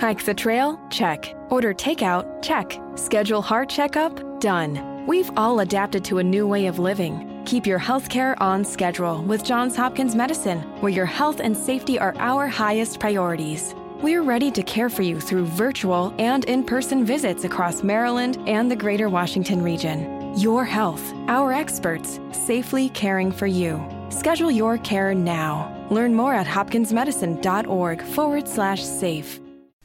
Hike the trail? Check. Order takeout? Check. Schedule heart checkup? Done. We've all adapted to a new way of living. Keep your healthcare on schedule with Johns Hopkins Medicine, where your health and safety are our highest priorities. We're ready to care for you through virtual and in person visits across Maryland and the greater Washington region. Your health, our experts, safely caring for you. Schedule your care now. Learn more at hopkinsmedicine.org forward slash safe.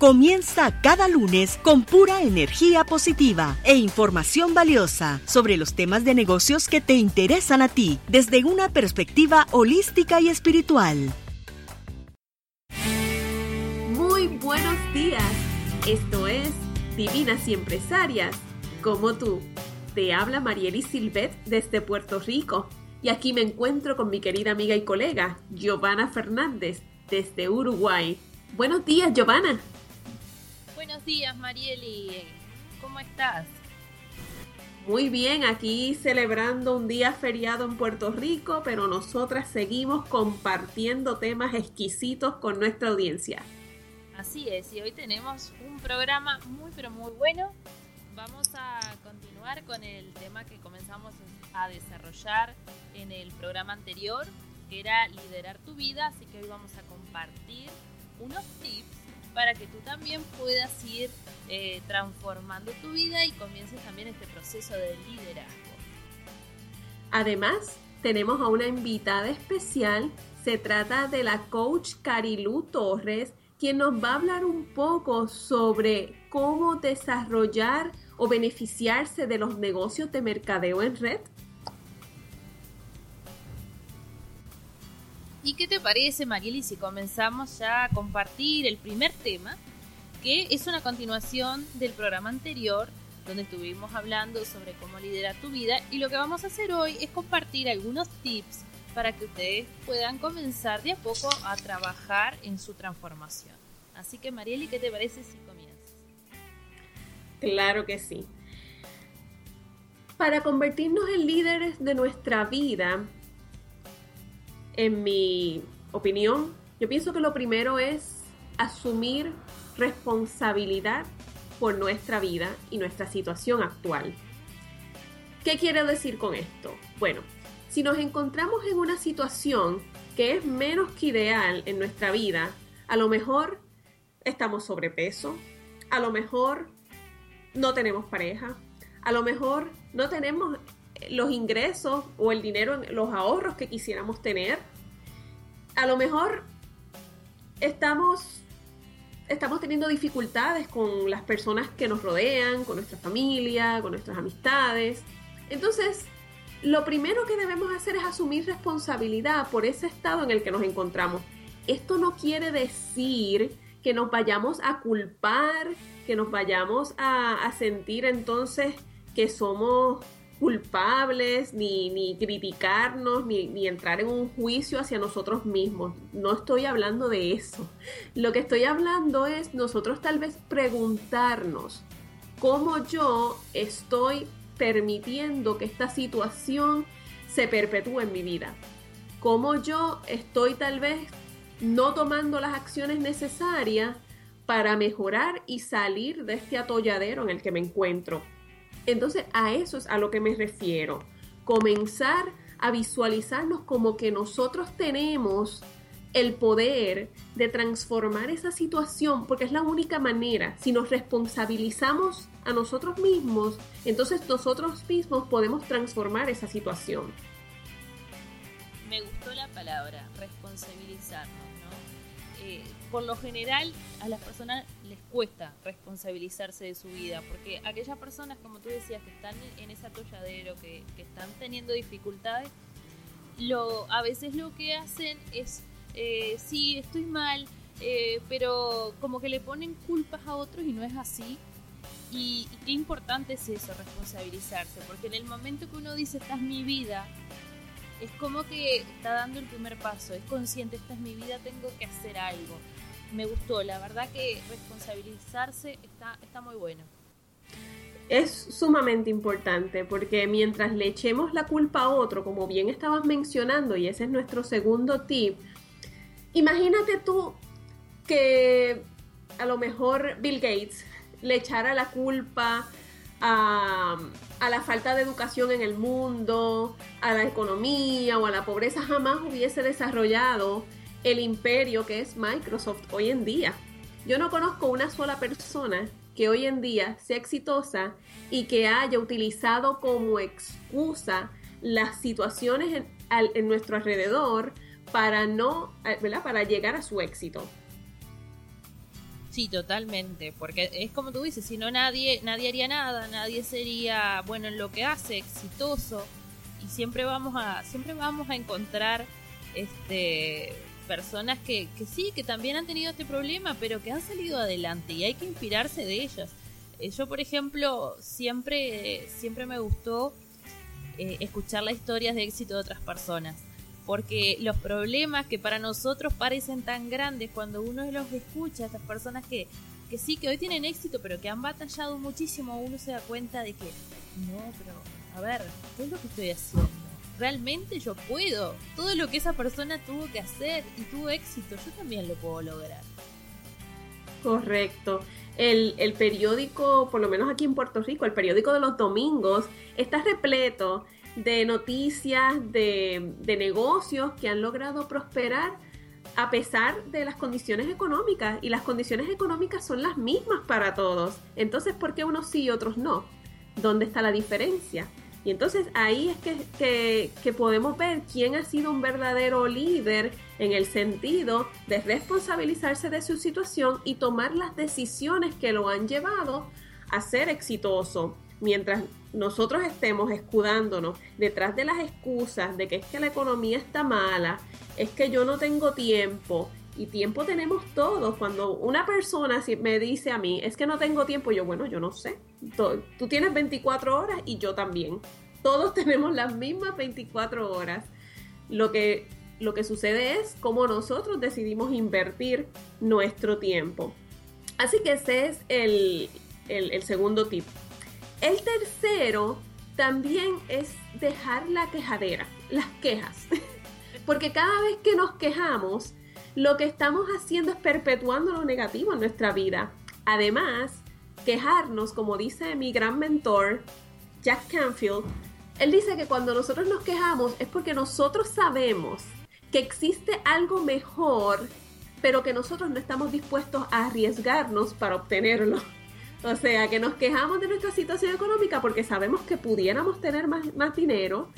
Comienza cada lunes con pura energía positiva e información valiosa sobre los temas de negocios que te interesan a ti desde una perspectiva holística y espiritual. Muy buenos días. Esto es Divinas y Empresarias, como tú. Te habla Marieli Silvet desde Puerto Rico y aquí me encuentro con mi querida amiga y colega Giovanna Fernández desde Uruguay. Buenos días, Giovanna. Buenos días, Marieli. ¿Cómo estás? Muy bien, aquí celebrando un día feriado en Puerto Rico, pero nosotras seguimos compartiendo temas exquisitos con nuestra audiencia. Así es, y hoy tenemos un programa muy pero muy bueno vamos a continuar con el tema que comenzamos a desarrollar en el programa anterior, que era liderar tu vida, así que hoy vamos a compartir unos tips para que tú también puedas ir eh, transformando tu vida y comiences también este proceso de liderazgo. Además, tenemos a una invitada especial, se trata de la coach Carilu Torres, quien nos va a hablar un poco sobre cómo desarrollar o beneficiarse de los negocios de mercadeo en red? ¿Y qué te parece, Marieli, si comenzamos ya a compartir el primer tema, que es una continuación del programa anterior, donde estuvimos hablando sobre cómo liderar tu vida, y lo que vamos a hacer hoy es compartir algunos tips para que ustedes puedan comenzar de a poco a trabajar en su transformación. Así que, Marieli, ¿qué te parece si comienzas? Claro que sí. Para convertirnos en líderes de nuestra vida, en mi opinión, yo pienso que lo primero es asumir responsabilidad por nuestra vida y nuestra situación actual. ¿Qué quiero decir con esto? Bueno, si nos encontramos en una situación que es menos que ideal en nuestra vida, a lo mejor estamos sobrepeso, a lo mejor no tenemos pareja, a lo mejor no tenemos los ingresos o el dinero, los ahorros que quisiéramos tener, a lo mejor estamos, estamos teniendo dificultades con las personas que nos rodean, con nuestra familia, con nuestras amistades. Entonces, lo primero que debemos hacer es asumir responsabilidad por ese estado en el que nos encontramos. Esto no quiere decir que nos vayamos a culpar, que nos vayamos a, sentir entonces que somos culpables, ni, ni criticarnos, ni, ni, entrar en un juicio hacia nosotros mismos. No estoy hablando de eso. Lo que estoy hablando es nosotros tal vez preguntarnos cómo yo estoy permitiendo que esta situación se perpetúe en mi vida. Cómo yo estoy tal vez no tomando las acciones necesarias para mejorar y salir de este atolladero en el que me encuentro. Entonces a eso es a lo que me refiero. Comenzar a visualizarnos como que nosotros tenemos el poder de transformar esa situación, porque es la única manera. Si nos responsabilizamos a nosotros mismos, entonces nosotros mismos podemos transformar esa situación. Me gustó la palabra, responsabilizarnos. Eh, por lo general a las personas les cuesta responsabilizarse de su vida, porque aquellas personas, como tú decías, que están en ese atolladero, que, están teniendo dificultades, lo, a veces lo que hacen es, eh, sí, estoy mal, eh, pero como que le ponen culpas a otros y no es así. Y, y, qué importante es eso, responsabilizarse, porque en el momento que uno dice, esta es mi vida, es como que está dando el primer paso, es consciente, esta es mi vida, tengo que hacer algo. Me gustó, la verdad que responsabilizarse está, está muy bueno. Es sumamente importante porque mientras le echemos la culpa a otro, como bien estabas mencionando, y ese es nuestro segundo tip, imagínate tú que a lo mejor Bill Gates le echara la culpa a, la falta de educación en el mundo, a la economía o a la pobreza, jamás hubiese desarrollado el imperio que es Microsoft hoy en día. Yo no conozco una sola persona que hoy en día sea exitosa y que haya utilizado como excusa las situaciones en, nuestro alrededor para no, ¿verdad? Para llegar a su éxito. Sí, totalmente, porque es como tú dices, si no nadie, nadie haría nada, nadie sería bueno en lo que hace, exitoso, y siempre vamos a, siempre vamos a encontrar este personas que, que sí, que también han tenido este problema, pero que han salido adelante y hay que inspirarse de ellas. Eh, yo, por ejemplo, siempre, siempre me gustó eh, escuchar las historias de éxito de otras personas porque los problemas que para nosotros parecen tan grandes cuando uno los escucha, estas personas que, que sí, que hoy tienen éxito, pero que han batallado muchísimo, uno se da cuenta de que, no, pero, a ver, ¿qué es lo que estoy haciendo? Realmente yo puedo. Todo lo que esa persona tuvo que hacer y tuvo éxito, yo también lo puedo lograr. Correcto. El, el, periódico, por lo menos aquí en Puerto Rico, el periódico de los domingos, está repleto de noticias, de, negocios que han logrado prosperar a pesar de las condiciones económicas. Y las condiciones económicas son las mismas para todos. Entonces, ¿por qué unos sí y otros no? ¿Dónde está la diferencia? Y entonces ahí es que, que, podemos ver quién ha sido un verdadero líder en el sentido de responsabilizarse de su situación y tomar las decisiones que lo han llevado a ser exitoso. Mientras nosotros estemos escudándonos detrás de las excusas de que es que la economía está mala, es que yo no tengo tiempo, y tiempo tenemos todos. Cuando una persona me dice a mí, es que no tengo tiempo, yo, bueno, yo no sé. Tú tienes 24 horas y yo también. Todos tenemos las mismas 24 horas. Lo que, lo que sucede es cómo nosotros decidimos invertir nuestro tiempo. Así que ese es el, el segundo tip. El tercero también es dejar la quejadera, las quejas. Porque cada vez que nos quejamos, lo que estamos haciendo es perpetuando lo negativo en nuestra vida. Además, quejarnos, como dice mi gran mentor, Jack Canfield, él dice que cuando nosotros nos quejamos es porque nosotros sabemos que existe algo mejor, pero que nosotros no estamos dispuestos a arriesgarnos para obtenerlo. O sea, que nos quejamos de nuestra situación económica porque sabemos que pudiéramos tener más, más dinero,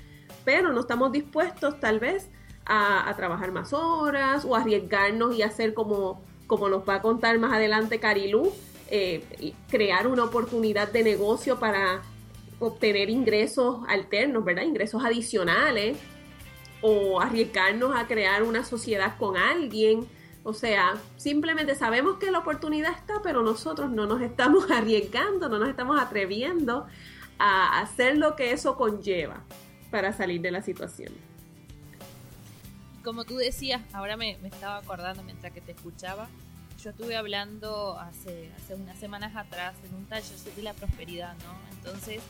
pero no estamos dispuestos tal vez a, trabajar más horas o arriesgarnos y hacer como, como nos va a contar más adelante Carilú, eh, crear una oportunidad de negocio para obtener ingresos alternos, ¿verdad? Ingresos adicionales o arriesgarnos a crear una sociedad con alguien o sea, simplemente sabemos que la oportunidad está, pero nosotros no nos estamos arriesgando, no nos estamos atreviendo a hacer lo que eso conlleva para salir de la situación. Como tú decías, ahora me, estaba acordando mientras que te escuchaba, yo estuve hablando hace, hace unas semanas atrás en un taller de la prosperidad, ¿no? Entonces,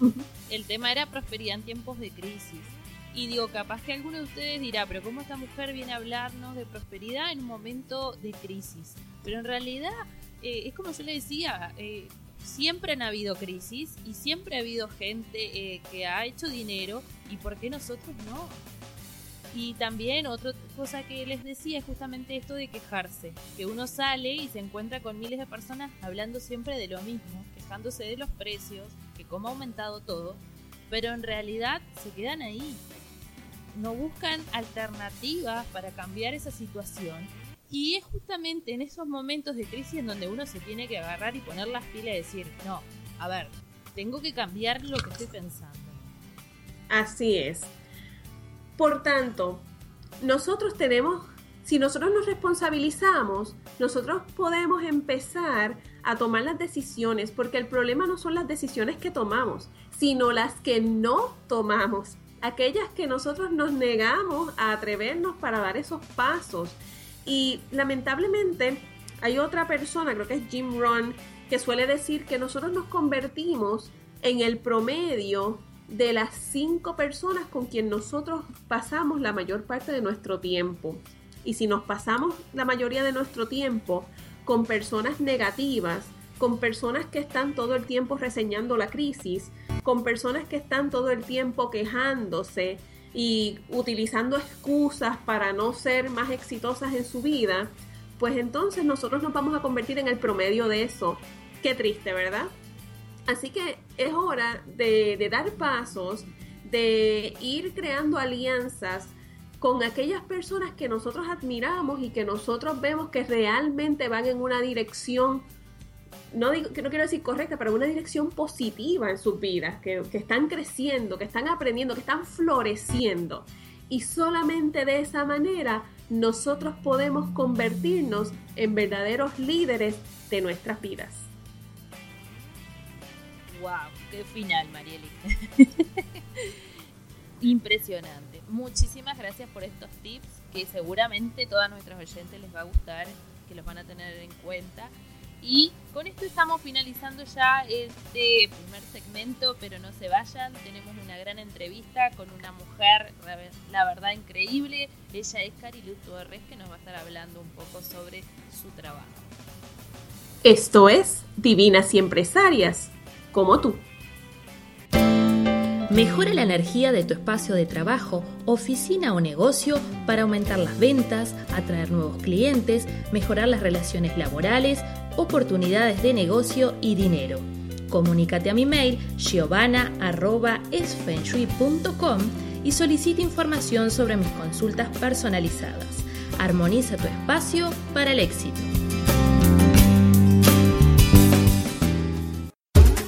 el tema era prosperidad en tiempos de crisis. Y digo, capaz que alguno de ustedes dirá, pero ¿cómo esta mujer viene a hablarnos de prosperidad en un momento de crisis? Pero en realidad, eh, es como yo le decía, eh, siempre han habido crisis y siempre ha habido gente eh, que ha hecho dinero y ¿por qué nosotros no? Y también otra cosa que les decía es justamente esto de quejarse, que uno sale y se encuentra con miles de personas hablando siempre de lo mismo, quejándose de los precios, que cómo ha aumentado todo, pero en realidad se quedan ahí no buscan alternativas para cambiar esa situación. Y es justamente en esos momentos de crisis en donde uno se tiene que agarrar y poner las pilas y decir, no, a ver, tengo que cambiar lo que estoy pensando. Así es. Por tanto, nosotros tenemos, si nosotros nos responsabilizamos, nosotros podemos empezar a tomar las decisiones, porque el problema no son las decisiones que tomamos, sino las que no tomamos aquellas que nosotros nos negamos a atrevernos para dar esos pasos. Y lamentablemente hay otra persona, creo que es Jim Ron, que suele decir que nosotros nos convertimos en el promedio de las cinco personas con quien nosotros pasamos la mayor parte de nuestro tiempo. Y si nos pasamos la mayoría de nuestro tiempo con personas negativas, con personas que están todo el tiempo reseñando la crisis, con personas que están todo el tiempo quejándose y utilizando excusas para no ser más exitosas en su vida, pues entonces nosotros nos vamos a convertir en el promedio de eso. Qué triste, ¿verdad? Así que es hora de, dar pasos, de ir creando alianzas con aquellas personas que nosotros admiramos y que nosotros vemos que realmente van en una dirección, no, digo, no quiero decir correcta, pero una dirección positiva en sus vidas, que, que están creciendo, que están aprendiendo, que están floreciendo. Y solamente de esa manera nosotros podemos convertirnos en verdaderos líderes de nuestras vidas. ¡Wow! ¡Qué final, Marieli! Impresionante. Muchísimas gracias por estos tips que seguramente todos nuestros oyentes les va a gustar, que los van a tener en cuenta. Y con esto estamos finalizando ya este primer segmento, pero no se vayan, tenemos una gran entrevista con una mujer, la verdad, increíble. Ella es Cariluz Torres, que nos va a estar hablando un poco sobre su trabajo. Esto es Divinas y Empresarias como tú. Mejora la energía de tu espacio de trabajo, oficina o negocio para aumentar las ventas, atraer nuevos clientes, mejorar las relaciones laborales, oportunidades de negocio y dinero. Comunícate a mi mail giovanna.esfenshui.com y solicita información sobre mis consultas personalizadas. Armoniza tu espacio para el éxito.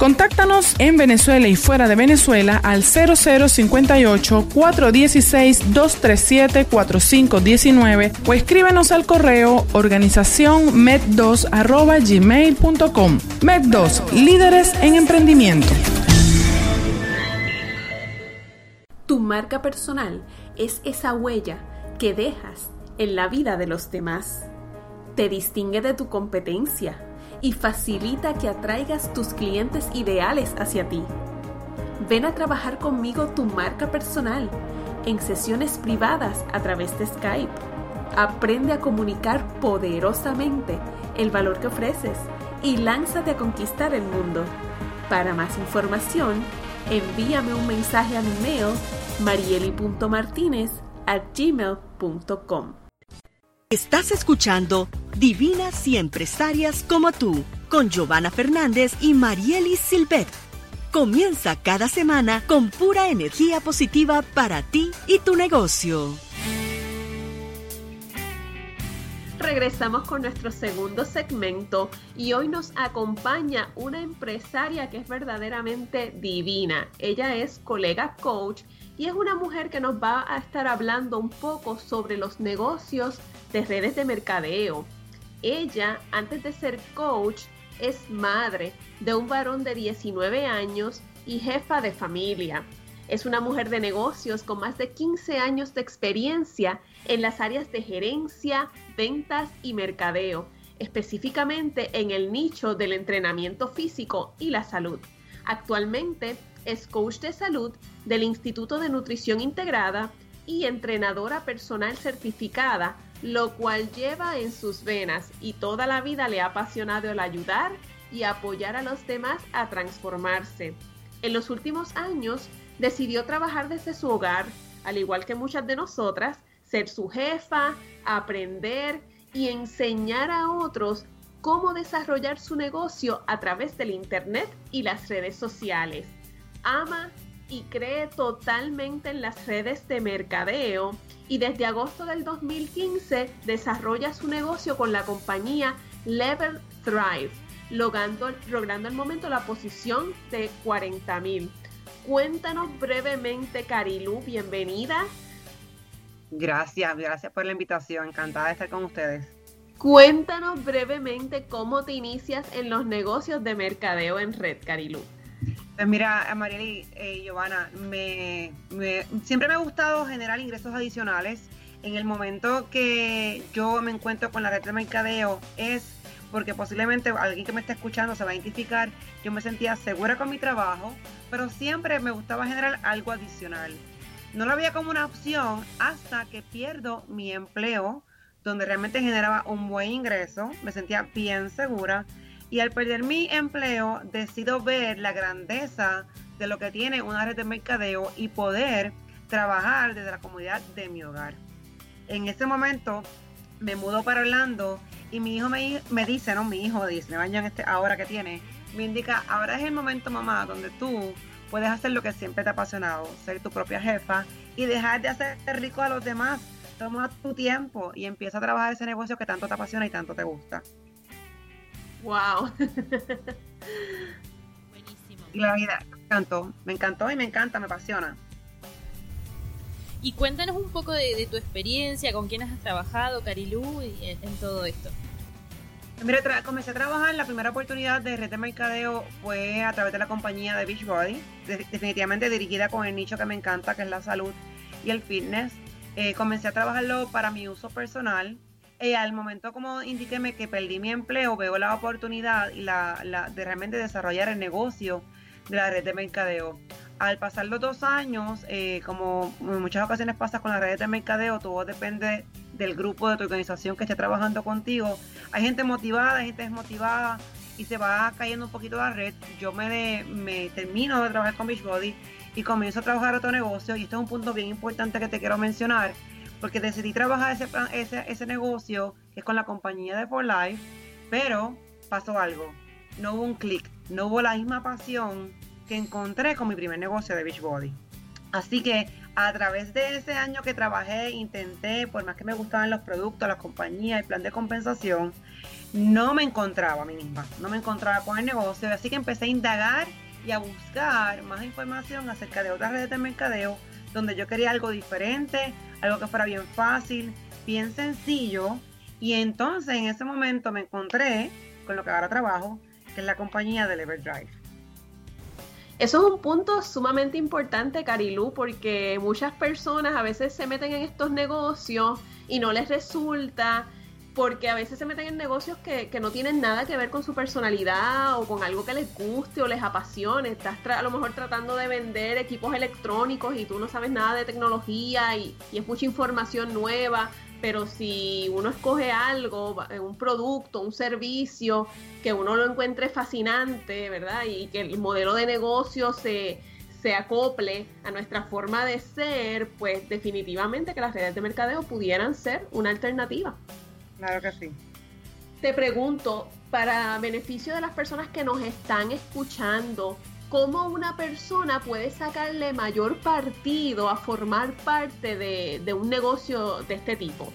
Contáctanos en Venezuela y fuera de Venezuela al 0058-416-237-4519 o escríbenos al correo organización med2 Med2, líderes en emprendimiento. Tu marca personal es esa huella que dejas en la vida de los demás. Te distingue de tu competencia y facilita que atraigas tus clientes ideales hacia ti. Ven a trabajar conmigo tu marca personal en sesiones privadas a través de Skype. Aprende a comunicar poderosamente el valor que ofreces y lánzate a conquistar el mundo. Para más información, envíame un mensaje a mi mail marieli.martinez gmail.com. Estás escuchando Divinas y Empresarias como tú, con Giovanna Fernández y Marielis Silvet. Comienza cada semana con pura energía positiva para ti y tu negocio. Regresamos con nuestro segundo segmento y hoy nos acompaña una empresaria que es verdaderamente divina. Ella es colega coach y es una mujer que nos va a estar hablando un poco sobre los negocios de redes de mercadeo. Ella, antes de ser coach, es madre de un varón de 19 años y jefa de familia. Es una mujer de negocios con más de 15 años de experiencia en las áreas de gerencia, ventas y mercadeo, específicamente en el nicho del entrenamiento físico y la salud. Actualmente es coach de salud del Instituto de Nutrición Integrada y entrenadora personal certificada lo cual lleva en sus venas y toda la vida le ha apasionado el ayudar y apoyar a los demás a transformarse. En los últimos años decidió trabajar desde su hogar, al igual que muchas de nosotras, ser su jefa, aprender y enseñar a otros cómo desarrollar su negocio a través del Internet y las redes sociales. Ama y cree totalmente en las redes de mercadeo y desde agosto del 2015 desarrolla su negocio con la compañía Level Thrive, logrando, logrando al momento la posición de 40 mil. Cuéntanos brevemente, Carilu, bienvenida. Gracias, gracias por la invitación, encantada de estar con ustedes. Cuéntanos brevemente cómo te inicias en los negocios de mercadeo en red, Carilu. Pues mira, Marieli y Giovanna, me, siempre me ha gustado generar ingresos adicionales. En el momento que yo me encuentro con la red de mercadeo es porque posiblemente alguien que me esté escuchando se va a identificar. Yo me sentía segura con mi trabajo, pero siempre me gustaba generar algo adicional. No lo había como una opción hasta que pierdo mi empleo, donde realmente generaba un buen ingreso, me sentía bien segura y al perder mi empleo, decido ver la grandeza de lo que tiene una red de mercadeo y poder trabajar desde la comunidad de mi hogar. En ese momento me mudo para Orlando y mi hijo me, me dice, no, mi hijo de 19 años este, ahora que tiene, me indica, ahora es el momento, mamá, donde tú puedes hacer lo que siempre te ha apasionado, ser tu propia jefa y dejar de hacer rico a los demás. Toma tu tiempo y empieza a trabajar ese negocio que tanto te apasiona y tanto te gusta. Wow. Buenísimo. Y la vida me encantó, me encantó y me encanta, me apasiona. Y cuéntanos un poco de, tu experiencia, con quién has trabajado, Carilú, y en, todo esto. Mira, comencé a trabajar, la primera oportunidad de red de mercadeo fue a través de la compañía de Beachbody, definitivamente dirigida con el nicho que me encanta, que es la salud y el fitness. Eh, comencé a trabajarlo para mi uso personal, y al momento como indiquéme que perdí mi empleo, veo la oportunidad y la, de realmente desarrollar el negocio de la red de mercadeo. Al pasar los dos años, eh, como en muchas ocasiones pasa con la red de mercadeo, todo depende del grupo de tu organización que esté trabajando contigo. Hay gente motivada, hay gente desmotivada y se va cayendo un poquito la red. Yo me, me termino de trabajar con Beachbody y comienzo a trabajar otro negocio y esto es un punto bien importante que te quiero mencionar porque decidí trabajar ese, ese, ese negocio que es con la compañía de For Life, pero pasó algo. No hubo un clic, no hubo la misma pasión que encontré con mi primer negocio de Beachbody. Así que a través de ese año que trabajé, intenté, por más que me gustaban los productos, la compañía, el plan de compensación, no me encontraba a mí misma, no me encontraba con el negocio. Así que empecé a indagar y a buscar más información acerca de otras redes de mercadeo donde yo quería algo diferente, algo que fuera bien fácil, bien sencillo. Y entonces en ese momento me encontré con lo que ahora trabajo, que es la compañía de Everdrive. Eso es un punto sumamente importante, Carilu, porque muchas personas a veces se meten en estos negocios y no les resulta porque a veces se meten en negocios que, no tienen nada que ver con su personalidad o con algo que les guste o les apasione. Estás a lo mejor tratando de vender equipos electrónicos y tú no sabes nada de tecnología y, es mucha información nueva, pero si uno escoge algo, un producto, un servicio, que uno lo encuentre fascinante, ¿verdad? Y que el modelo de negocio se, se acople a nuestra forma de ser, pues definitivamente que las redes de mercadeo pudieran ser una alternativa. Claro que sí. Te pregunto, para beneficio de las personas que nos están escuchando, ¿cómo una persona puede sacarle mayor partido a formar parte de, un negocio de este tipo?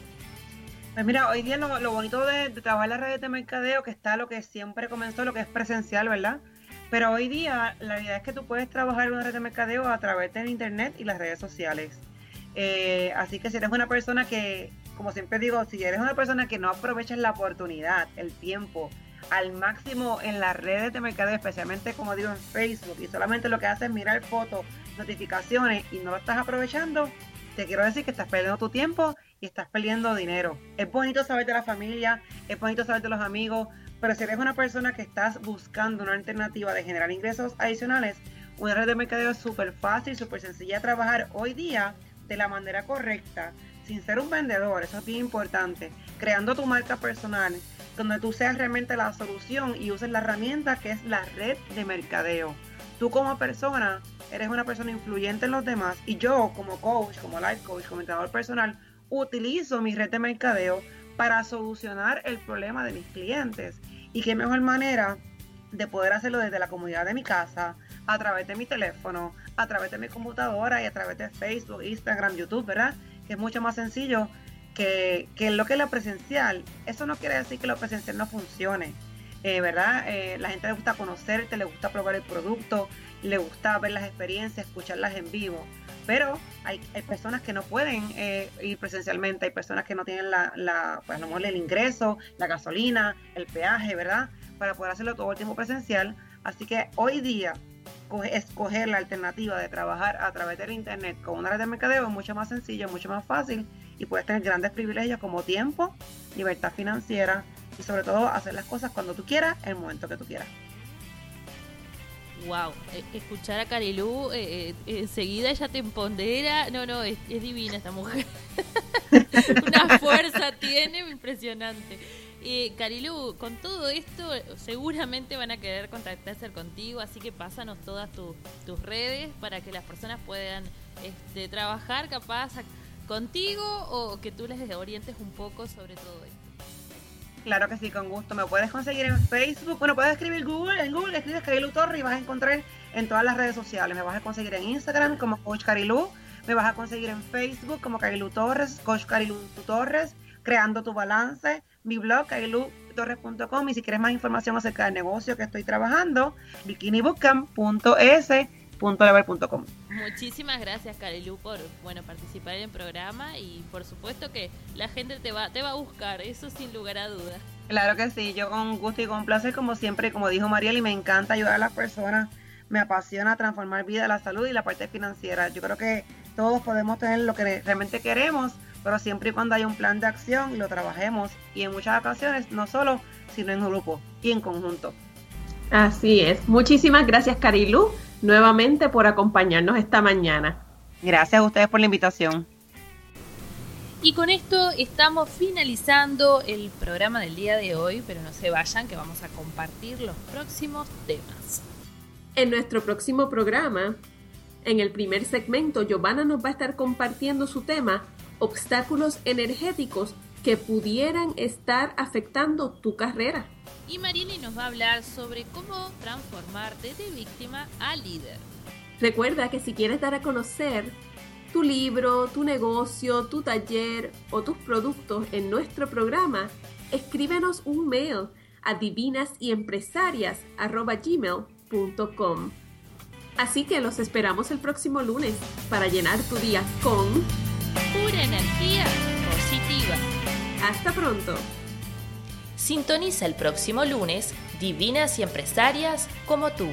Pues mira, hoy día lo, bonito de, trabajar en las redes de mercadeo, que está lo que siempre comenzó, lo que es presencial, ¿verdad? Pero hoy día la realidad es que tú puedes trabajar una red de mercadeo a través del internet y las redes sociales. Eh, así que si eres una persona que como siempre digo, si eres una persona que no aprovechas la oportunidad, el tiempo, al máximo en las redes de mercadeo, especialmente como digo en Facebook, y solamente lo que haces es mirar fotos, notificaciones y no lo estás aprovechando, te quiero decir que estás perdiendo tu tiempo y estás perdiendo dinero. Es bonito saber de la familia, es bonito saber de los amigos, pero si eres una persona que estás buscando una alternativa de generar ingresos adicionales, una red de mercadeo es súper fácil, súper sencilla de trabajar hoy día de la manera correcta, sin ser un vendedor, eso es bien importante, creando tu marca personal, donde tú seas realmente la solución y uses la herramienta que es la red de mercadeo. Tú como persona eres una persona influyente en los demás y yo como coach, como life coach, como entrenador personal, utilizo mi red de mercadeo para solucionar el problema de mis clientes. Y qué mejor manera de poder hacerlo desde la comunidad de mi casa, a través de mi teléfono, a través de mi computadora y a través de Facebook, Instagram, YouTube, ¿verdad? que es mucho más sencillo que, lo que es lo presencial. Eso no quiere decir que lo presencial no funcione. eh, ¿verdad? Eh, la gente le gusta conocerte, le gusta probar el producto, le gusta ver las experiencias, escucharlas en vivo. Pero hay, personas que no pueden eh, ir presencialmente, hay personas que no tienen la, la pues a el ingreso, la gasolina, el peaje, ¿verdad? Para poder hacerlo todo el tiempo presencial. Así que hoy día escoger la alternativa de trabajar a través del internet con una red de mercadeo es mucho más sencillo, mucho más fácil y puedes tener grandes privilegios como tiempo, libertad financiera y sobre todo hacer las cosas cuando tú quieras, en el momento que tú quieras wow, e, escuchar a Carilú, eh, eh, enseguida ella te empodera. No, no, es, divina esta mujer. Una fuerza tiene impresionante. Eh, Carilú, con todo esto, seguramente van a querer contactarse contigo, así que pásanos todas tus redes para que las personas puedan este, trabajar capaz contigo o que tú les orientes un poco sobre todo esto. Claro que sí, con gusto. Me puedes conseguir en Facebook. Bueno, puedes escribir Google. En Google escribes Carilu Torres y vas a encontrar en todas las redes sociales. Me vas a conseguir en Instagram como Coach Carilu. Me vas a conseguir en Facebook como Carilu Torres, Coach Carilu Torres, Creando tu Balance. Mi blog, carilutorres.com. Y si quieres más información acerca del negocio que estoy trabajando, bikinibootcamp.es Muchísimas gracias, Carilu, por bueno participar en el programa y por supuesto que la gente te va, te va a buscar, eso sin lugar a dudas. Claro que sí, yo con gusto y con placer, como siempre, como dijo Mariel, y me encanta ayudar a las personas, me apasiona transformar vida, la salud y la parte financiera. Yo creo que todos podemos tener lo que realmente queremos, pero siempre y cuando haya un plan de acción lo trabajemos, y en muchas ocasiones, no solo, sino en grupo y en conjunto. Así es. Muchísimas gracias, Carilu nuevamente por acompañarnos esta mañana. Gracias a ustedes por la invitación. Y con esto estamos finalizando el programa del día de hoy, pero no se vayan que vamos a compartir los próximos temas. En nuestro próximo programa, en el primer segmento, Giovanna nos va a estar compartiendo su tema, obstáculos energéticos que pudieran estar afectando tu carrera y Marieli nos va a hablar sobre cómo transformarte de víctima a líder. Recuerda que si quieres dar a conocer tu libro, tu negocio, tu taller o tus productos en nuestro programa, escríbenos un mail a divinasyempresarias.gmail.com Así que los esperamos el próximo lunes para llenar tu día con pura energía positiva. Hasta pronto. Sintoniza el próximo lunes Divinas y Empresarias como tú.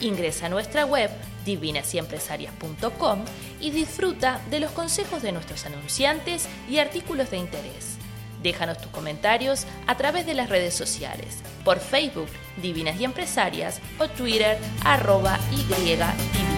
Ingresa a nuestra web divinasyempresarias.com y disfruta de los consejos de nuestros anunciantes y artículos de interés. Déjanos tus comentarios a través de las redes sociales, por Facebook Divinas y Empresarias o Twitter arroba y